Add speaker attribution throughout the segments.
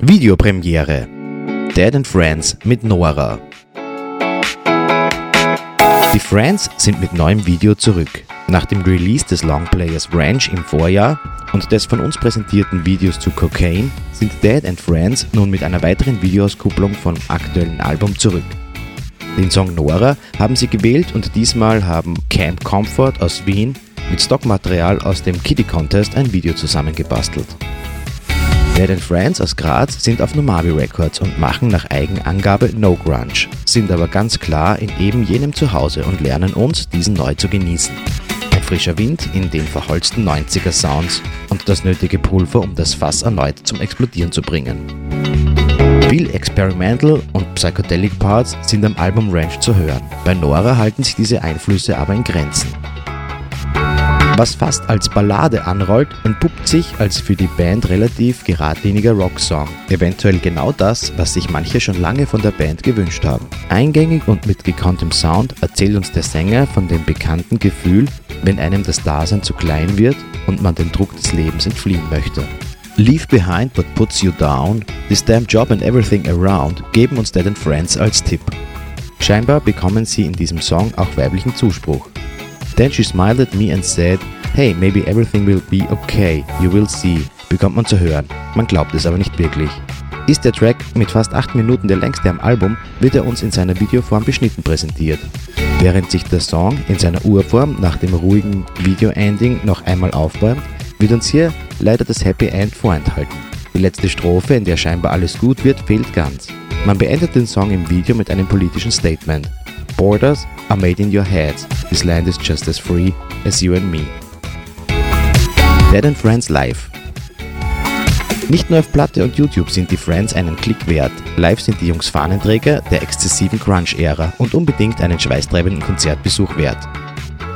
Speaker 1: Videopremiere Dead and Friends mit Nora. Die Friends sind mit neuem Video zurück. Nach dem Release des Longplayers Ranch im Vorjahr und des von uns präsentierten Videos zu Cocaine sind Dead and Friends nun mit einer weiteren Videoauskupplung vom aktuellen Album zurück. Den Song Nora haben sie gewählt und diesmal haben Camp Comfort aus Wien mit Stockmaterial aus dem Kitty Contest ein Video zusammengebastelt. Dead and Friends aus Graz sind auf Nomavi Records und machen nach Eigenangabe No Grunge, sind aber ganz klar in eben jenem Zuhause und lernen uns, diesen neu zu genießen. Ein frischer Wind in den verholzten 90er Sounds und das nötige Pulver, um das Fass erneut zum Explodieren zu bringen. Viel Experimental und Psychedelic Parts sind am Album Ranch zu hören. Bei Nora halten sich diese Einflüsse aber in Grenzen. Was fast als Ballade anrollt, entpuppt sich als für die Band relativ geradliniger Rocksong. Eventuell genau das, was sich manche schon lange von der Band gewünscht haben. Eingängig und mit gekonntem Sound erzählt uns der Sänger von dem bekannten Gefühl, wenn einem das Dasein zu klein wird und man dem Druck des Lebens entfliehen möchte. Leave behind what puts you down, this damn job and everything around geben uns Dead and Friends als Tipp. Scheinbar bekommen sie in diesem Song auch weiblichen Zuspruch. Then she smiled at me and said, Hey, maybe everything will be okay, you will see, bekommt man zu hören. Man glaubt es aber nicht wirklich. Ist der Track mit fast 8 Minuten der längste am Album, wird er uns in seiner Videoform beschnitten präsentiert. Während sich der Song in seiner Urform nach dem ruhigen Video-Ending noch einmal aufbäumt, wird uns hier leider das Happy End vorenthalten. Die letzte Strophe, in der scheinbar alles gut wird, fehlt ganz. Man beendet den Song im Video mit einem politischen Statement. Borders are made in your heads. This land is just as free as you and me. Dead and Friends Live. Nicht nur auf Platte und YouTube sind die Friends einen Klick wert. Live sind die Jungs Fahnenträger der exzessiven Crunch-Ära und unbedingt einen schweißtreibenden Konzertbesuch wert.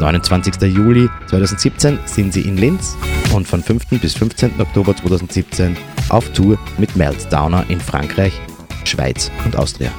Speaker 1: 29. Juli 2017 sind sie in Linz und von 5. bis 15. Oktober 2017 auf Tour mit Meltdowner in Frankreich, Schweiz und Austria.